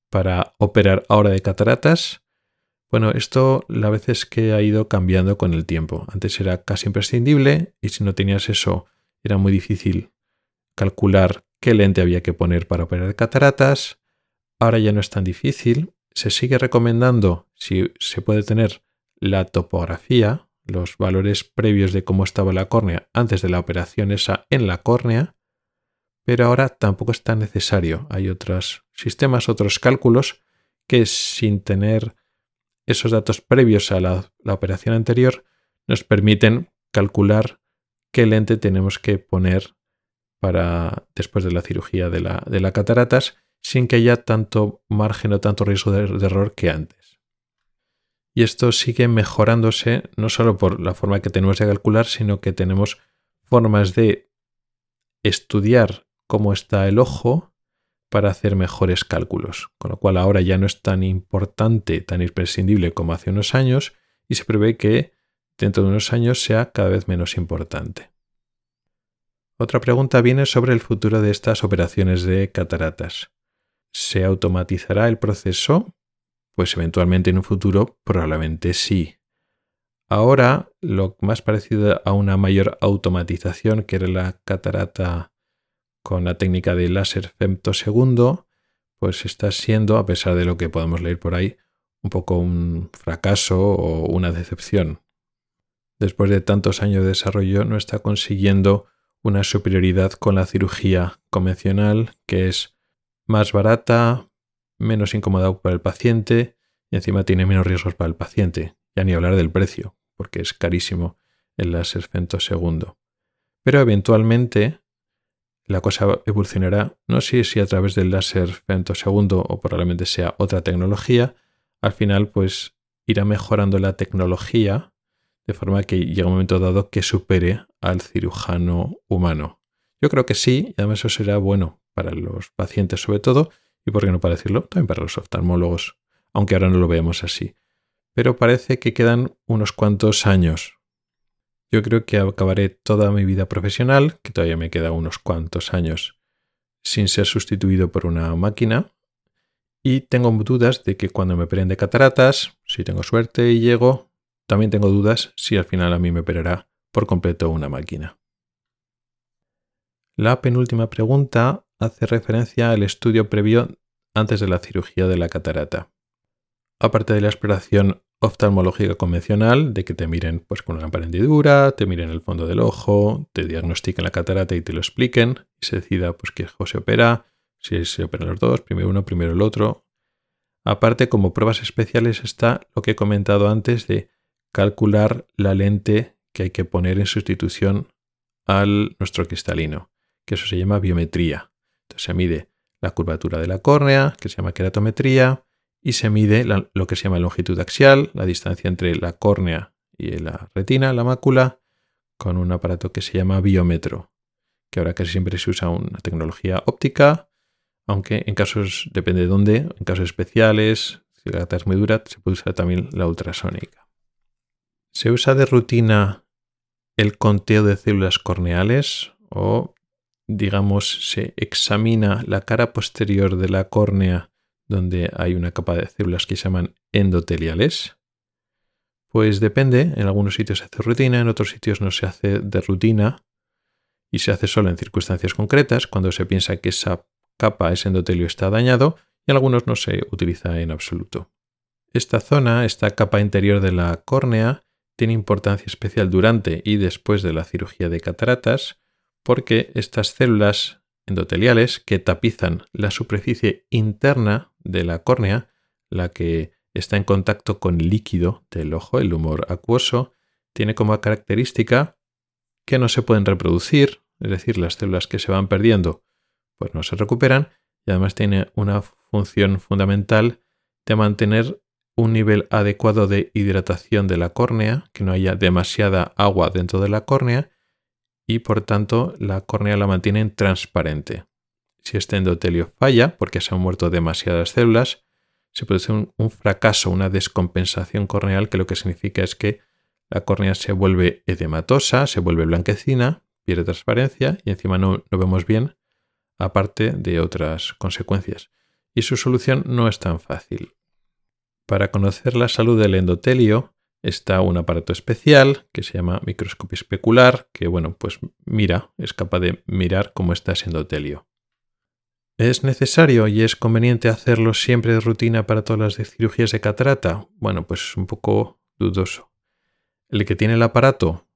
para operar ahora de cataratas. Bueno, esto la vez es que ha ido cambiando con el tiempo. Antes era casi imprescindible y si no tenías eso era muy difícil calcular qué lente había que poner para operar de cataratas. Ahora ya no es tan difícil. Se sigue recomendando si se puede tener la topografía, los valores previos de cómo estaba la córnea antes de la operación esa en la córnea, pero ahora tampoco es tan necesario. Hay otros sistemas, otros cálculos que sin tener esos datos previos a la, operación anterior nos permiten calcular qué lente tenemos que poner para después de la cirugía de la, cataratas sin que haya tanto margen o tanto riesgo de, error que antes. Y esto sigue mejorándose no solo por la forma que tenemos de calcular, sino que tenemos formas de estudiar cómo está el ojo para hacer mejores cálculos, con lo cual ahora ya no es tan importante, tan imprescindible como hace unos años y se prevé que dentro de unos años sea cada vez menos importante. Otra pregunta viene sobre el futuro de estas operaciones de cataratas. ¿Se automatizará el proceso? Pues eventualmente en un futuro probablemente sí. Ahora lo más parecido a una mayor automatización que era la catarata con la técnica de láser femtosegundo, pues está siendo, a pesar de lo que podemos leer por ahí, un poco un fracaso o una decepción. Después de tantos años de desarrollo no está consiguiendo una superioridad con la cirugía convencional, que es más barata, menos incómoda para el paciente y encima tiene menos riesgos para el paciente. Ya ni hablar del precio, porque es carísimo el láser femtosegundo. Pero eventualmente la cosa evolucionará, no sé si a través del láser femtosegundo o probablemente sea otra tecnología, al final pues irá mejorando la tecnología de forma que llegue un momento dado que supere al cirujano humano. Yo creo que sí, y además eso será bueno para los pacientes sobre todo, y por qué no para decirlo, también para los oftalmólogos, aunque ahora no lo veamos así. Pero parece que quedan unos cuantos años yo creo que acabaré toda mi vida profesional, que todavía me queda unos cuantos años, sin ser sustituido por una máquina. Y tengo dudas de que cuando me operen de cataratas, si tengo suerte y llego, también tengo dudas si al final a mí me operará por completo una máquina. La penúltima pregunta hace referencia al estudio previo antes de la cirugía de la catarata. Aparte de la exploración oftalmológica convencional, de que te miren pues, con una hendidura, te miren el fondo del ojo, te diagnostiquen la catarata y te lo expliquen, y se decida pues, qué ojo se opera, si se operan los dos, primero uno, primero el otro. Aparte, como pruebas especiales está lo que he comentado antes de calcular la lente que hay que poner en sustitución al nuestro cristalino, que eso se llama biometría. Entonces se mide la curvatura de la córnea, que se llama queratometría, y se mide lo que se llama longitud axial, la distancia entre la córnea y la retina, la mácula, con un aparato que se llama biómetro, que ahora casi siempre se usa una tecnología óptica, aunque en casos, depende de dónde, en casos especiales, si la gata es muy dura, se puede usar también la ultrasónica. Se usa de rutina el conteo de células corneales o, digamos, se examina la cara posterior de la córnea donde hay una capa de células que se llaman endoteliales? Pues depende, en algunos sitios se hace rutina, en otros sitios no se hace de rutina y se hace solo en circunstancias concretas, cuando se piensa que esa capa, ese endotelio está dañado, y en algunos no se utiliza en absoluto. Esta zona, esta capa interior de la córnea, tiene importancia especial durante y después de la cirugía de cataratas, porque estas células endoteliales que tapizan la superficie interna de la córnea, la que está en contacto con el líquido del ojo, el humor acuoso, tiene como característica que no se pueden reproducir, es decir, las células que se van perdiendo pues no se recuperan y además tiene una función fundamental de mantener un nivel adecuado de hidratación de la córnea, que no haya demasiada agua dentro de la córnea y por tanto la córnea la mantienen transparente. Si este endotelio falla, porque se han muerto demasiadas células, se produce un, fracaso, una descompensación corneal, que lo que significa es que la córnea se vuelve edematosa, se vuelve blanquecina, pierde transparencia y encima no, no vemos bien, aparte de otras consecuencias. Y su solución no es tan fácil. Para conocer la salud del endotelio, está un aparato especial que se llama microscopio especular, que bueno, pues mira, es capaz de mirar cómo está ese endotelio. ¿Es necesario y es conveniente hacerlo siempre de rutina para todas las cirugías de catarata? Bueno, pues un poco dudoso. El que tiene el aparato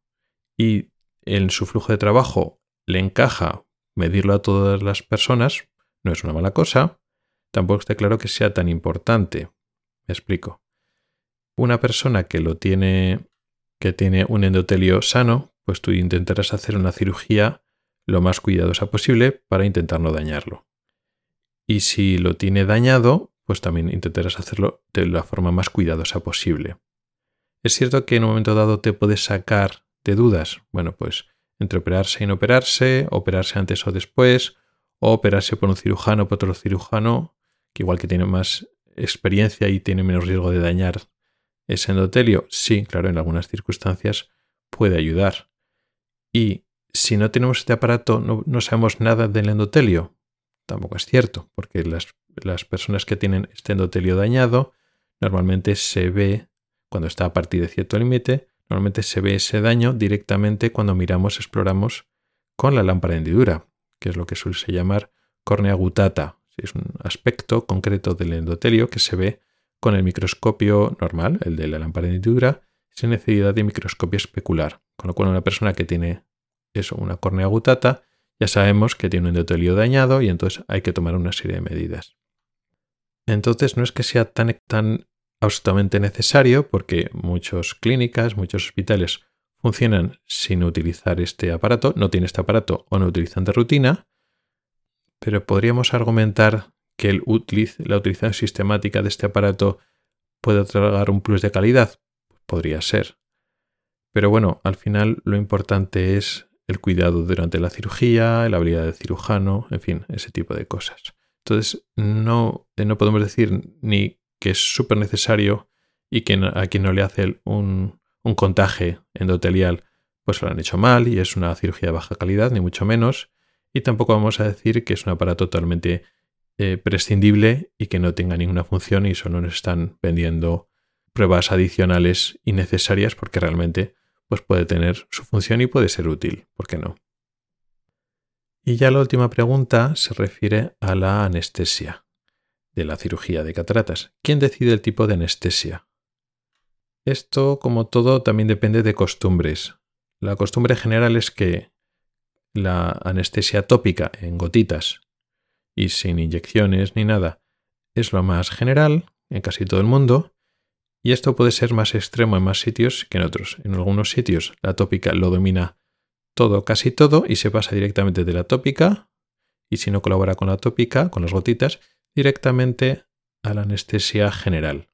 y en su flujo de trabajo le encaja medirlo a todas las personas, no es una mala cosa, tampoco está claro que sea tan importante. Me explico una persona que lo tiene, que tiene un endotelio sano, pues tú intentarás hacer una cirugía lo más cuidadosa posible para intentar no dañarlo. Y si lo tiene dañado, pues también intentarás hacerlo de la forma más cuidadosa posible. Es cierto que en un momento dado te puedes sacar de dudas. Bueno, pues entre operarse y no operarse, operarse antes o después, o operarse por un cirujano o por otro cirujano, que igual que tiene más experiencia y tiene menos riesgo de dañar ese endotelio. Sí, claro, en algunas circunstancias puede ayudar. Y si no tenemos este aparato, no, sabemos nada del endotelio. Tampoco es cierto, porque las, las personas que tienen este endotelio dañado, normalmente se ve, cuando está a partir de cierto límite, normalmente se ve ese daño directamente cuando miramos, exploramos con la lámpara de hendidura, que es lo que suele llamar córnea gutata. Es un aspecto concreto del endotelio que se ve con el microscopio normal, el de la lámpara de hendidura, sin necesidad de microscopio especular. Con lo cual, una persona que tiene eso, una córnea gutata, ya sabemos que tiene un endotelio dañado y entonces hay que tomar una serie de medidas. Entonces, no es que sea tan, tan absolutamente necesario, porque muchas clínicas, muchos hospitales funcionan sin utilizar este aparato, no tiene este aparato o no utilizan de rutina, pero podríamos argumentar que el la utilización sistemática de este aparato puede otorgar un plus de calidad. Podría ser. Pero bueno, al final lo importante es el cuidado durante la cirugía, la habilidad del cirujano, en fin, ese tipo de cosas. Entonces, no, no podemos decir ni que es súper necesario y que a quien no le hace un, un contaje endotelial, pues lo han hecho mal y es una cirugía de baja calidad, ni mucho menos. Y tampoco vamos a decir que es un aparato totalmente eh, prescindible y que no tenga ninguna función y solo nos están vendiendo pruebas adicionales innecesarias porque realmente pues puede tener su función y puede ser útil, ¿por qué no? Y ya la última pregunta se refiere a la anestesia de la cirugía de cataratas. ¿Quién decide el tipo de anestesia? Esto, como todo, también depende de costumbres. La costumbre general es que la anestesia tópica en gotitas y sin inyecciones ni nada es lo más general en casi todo el mundo y esto puede ser más extremo en más sitios que en otros. En algunos sitios la tópica lo domina todo, casi todo, y se pasa directamente de la tópica, y si no colabora con la tópica, con las gotitas, directamente a la anestesia general.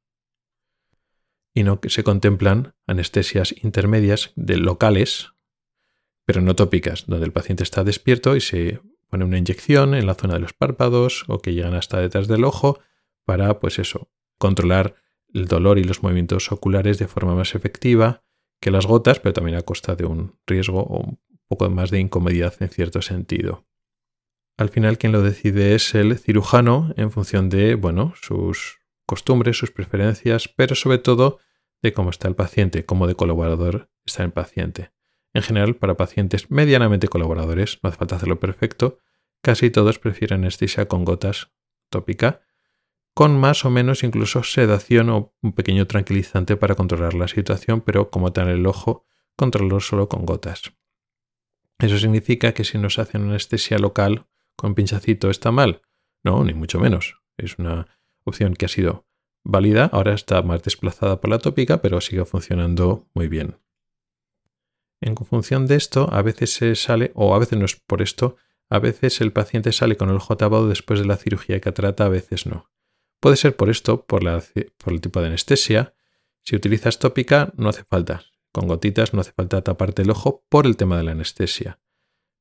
Y no se contemplan anestesias intermedias de locales, pero no tópicas, donde el paciente está despierto y se pone una inyección en la zona de los párpados o que llegan hasta detrás del ojo para, pues eso, controlar el dolor y los movimientos oculares de forma más efectiva que las gotas, pero también a costa de un riesgo o un poco más de incomodidad en cierto sentido. Al final quien lo decide es el cirujano en función de, bueno, sus costumbres, sus preferencias, pero sobre todo de cómo está el paciente, cómo de colaborador está el paciente. En general, para pacientes medianamente colaboradores, no hace falta hacerlo perfecto, casi todos prefieren anestesia con gotas tópica con más o menos incluso sedación o un pequeño tranquilizante para controlar la situación, pero como tal el ojo, controlarlo solo con gotas. ¿Eso significa que si nos hacen anestesia local con pinchacito está mal? No, ni mucho menos. Es una opción que ha sido válida, ahora está más desplazada por la tópica, pero sigue funcionando muy bien. En función de esto, a veces se sale, o a veces no es por esto, a veces el paciente sale con el ojo tapado después de la cirugía de catarata, a veces no. Puede ser por esto, por, el tipo de anestesia. Si utilizas tópica, no hace falta. Con gotitas no hace falta taparte el ojo por el tema de la anestesia.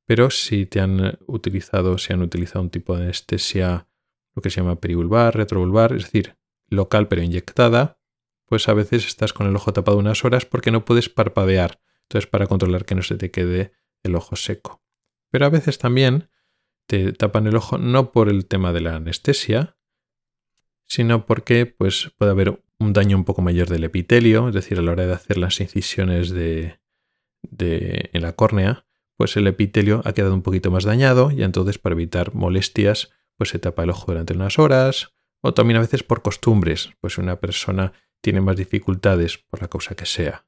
Pero si te han utilizado, si han utilizado un tipo de anestesia, lo que se llama perivulvar, retrovulvar, es decir, local pero inyectada, pues a veces estás con el ojo tapado unas horas porque no puedes parpadear. Entonces, para controlar que no se te quede el ojo seco. Pero a veces también te tapan el ojo no por el tema de la anestesia, sino porque pues, puede haber un daño un poco mayor del epitelio, es decir, a la hora de hacer las incisiones de, en la córnea, pues el epitelio ha quedado un poquito más dañado y entonces para evitar molestias, pues se tapa el ojo durante unas horas, o también a veces por costumbres, pues una persona tiene más dificultades, por la causa que sea,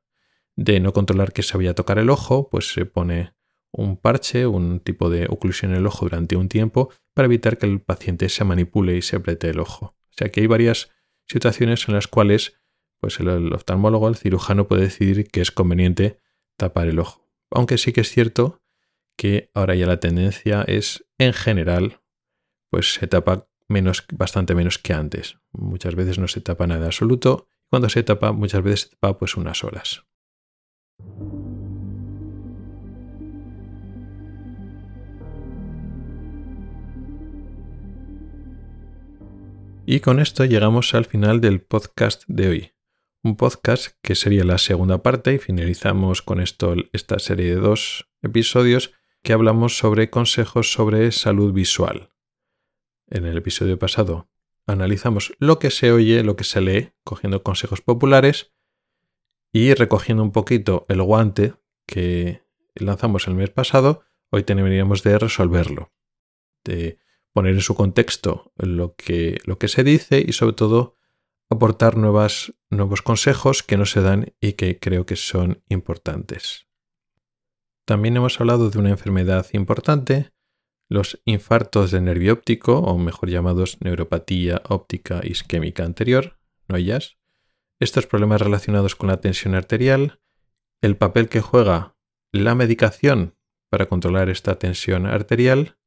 de no controlar que sabía tocar el ojo, pues se pone un parche, un tipo de oclusión en el ojo durante un tiempo para evitar que el paciente se manipule y se apriete el ojo. O sea que hay varias situaciones en las cuales pues el, oftalmólogo, el cirujano puede decidir que es conveniente tapar el ojo. Aunque sí que es cierto que ahora ya la tendencia es en general pues se tapa menos, bastante menos que antes. Muchas veces no se tapa nada absoluto. Cuando se tapa, muchas veces se tapa pues unas horas. Y con esto llegamos al final del podcast de hoy. Un podcast que sería la segunda parte y finalizamos con esto esta serie de dos episodios que hablamos sobre consejos sobre salud visual. En el episodio pasado analizamos lo que se oye, lo que se lee, cogiendo consejos populares y recogiendo un poquito el guante que lanzamos el mes pasado, hoy tendríamos de resolverlo, poner en su contexto lo que, lo que se dice y sobre todo aportar nuevos consejos que no se dan y que creo que son importantes. También hemos hablado de una enfermedad importante, los infartos de nervio óptico, o mejor llamados neuropatía óptica isquémica anterior, NOIAS, estos problemas relacionados con la tensión arterial, el papel que juega la medicación para controlar esta tensión arterial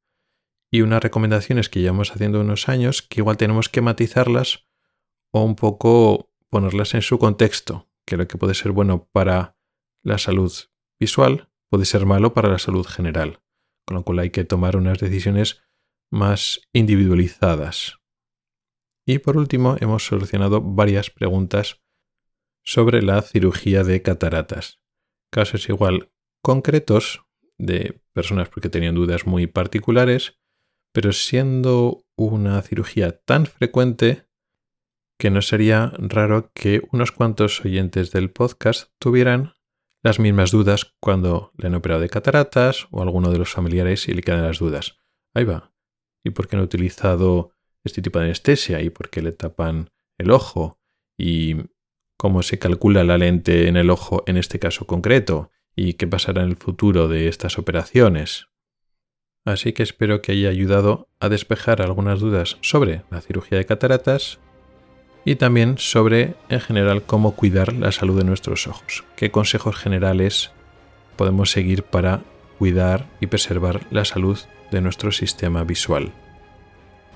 y unas recomendaciones que llevamos haciendo unos años que igual tenemos que matizarlas o un poco ponerlas en su contexto, que lo que puede ser bueno para la salud visual puede ser malo para la salud general, con lo cual hay que tomar unas decisiones más individualizadas. Y por último, hemos solucionado varias preguntas sobre la cirugía de cataratas. Casos igual concretos de personas porque tenían dudas muy particulares, pero siendo una cirugía tan frecuente que no sería raro que unos cuantos oyentes del podcast tuvieran las mismas dudas cuando le han operado de cataratas o alguno de los familiares y le quedan las dudas. Ahí va. ¿Y por qué no he utilizado este tipo de anestesia? ¿Y por qué le tapan el ojo? ¿Y cómo se calcula la lente en el ojo en este caso concreto? ¿Y qué pasará en el futuro de estas operaciones? Así que espero que haya ayudado a despejar algunas dudas sobre la cirugía de cataratas y también sobre en general cómo cuidar la salud de nuestros ojos, qué consejos generales podemos seguir para cuidar y preservar la salud de nuestro sistema visual.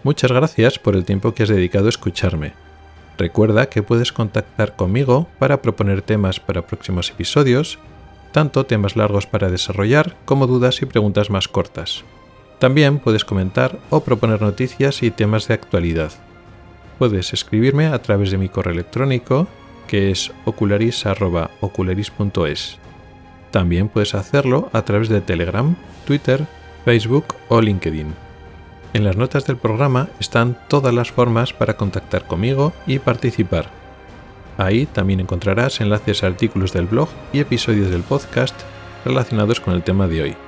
Muchas gracias por el tiempo que has dedicado a escucharme. Recuerda que puedes contactar conmigo para proponer temas para próximos episodios, tanto temas largos para desarrollar como dudas y preguntas más cortas. También puedes comentar o proponer noticias y temas de actualidad puedes escribirme a través de mi correo electrónico que es ocularis.ocularis.es. También puedes hacerlo a través de Telegram, Twitter, Facebook o LinkedIn. En las notas del programa están todas las formas para contactar conmigo y participar. Ahí también encontrarás enlaces a artículos del blog y episodios del podcast relacionados con el tema de hoy.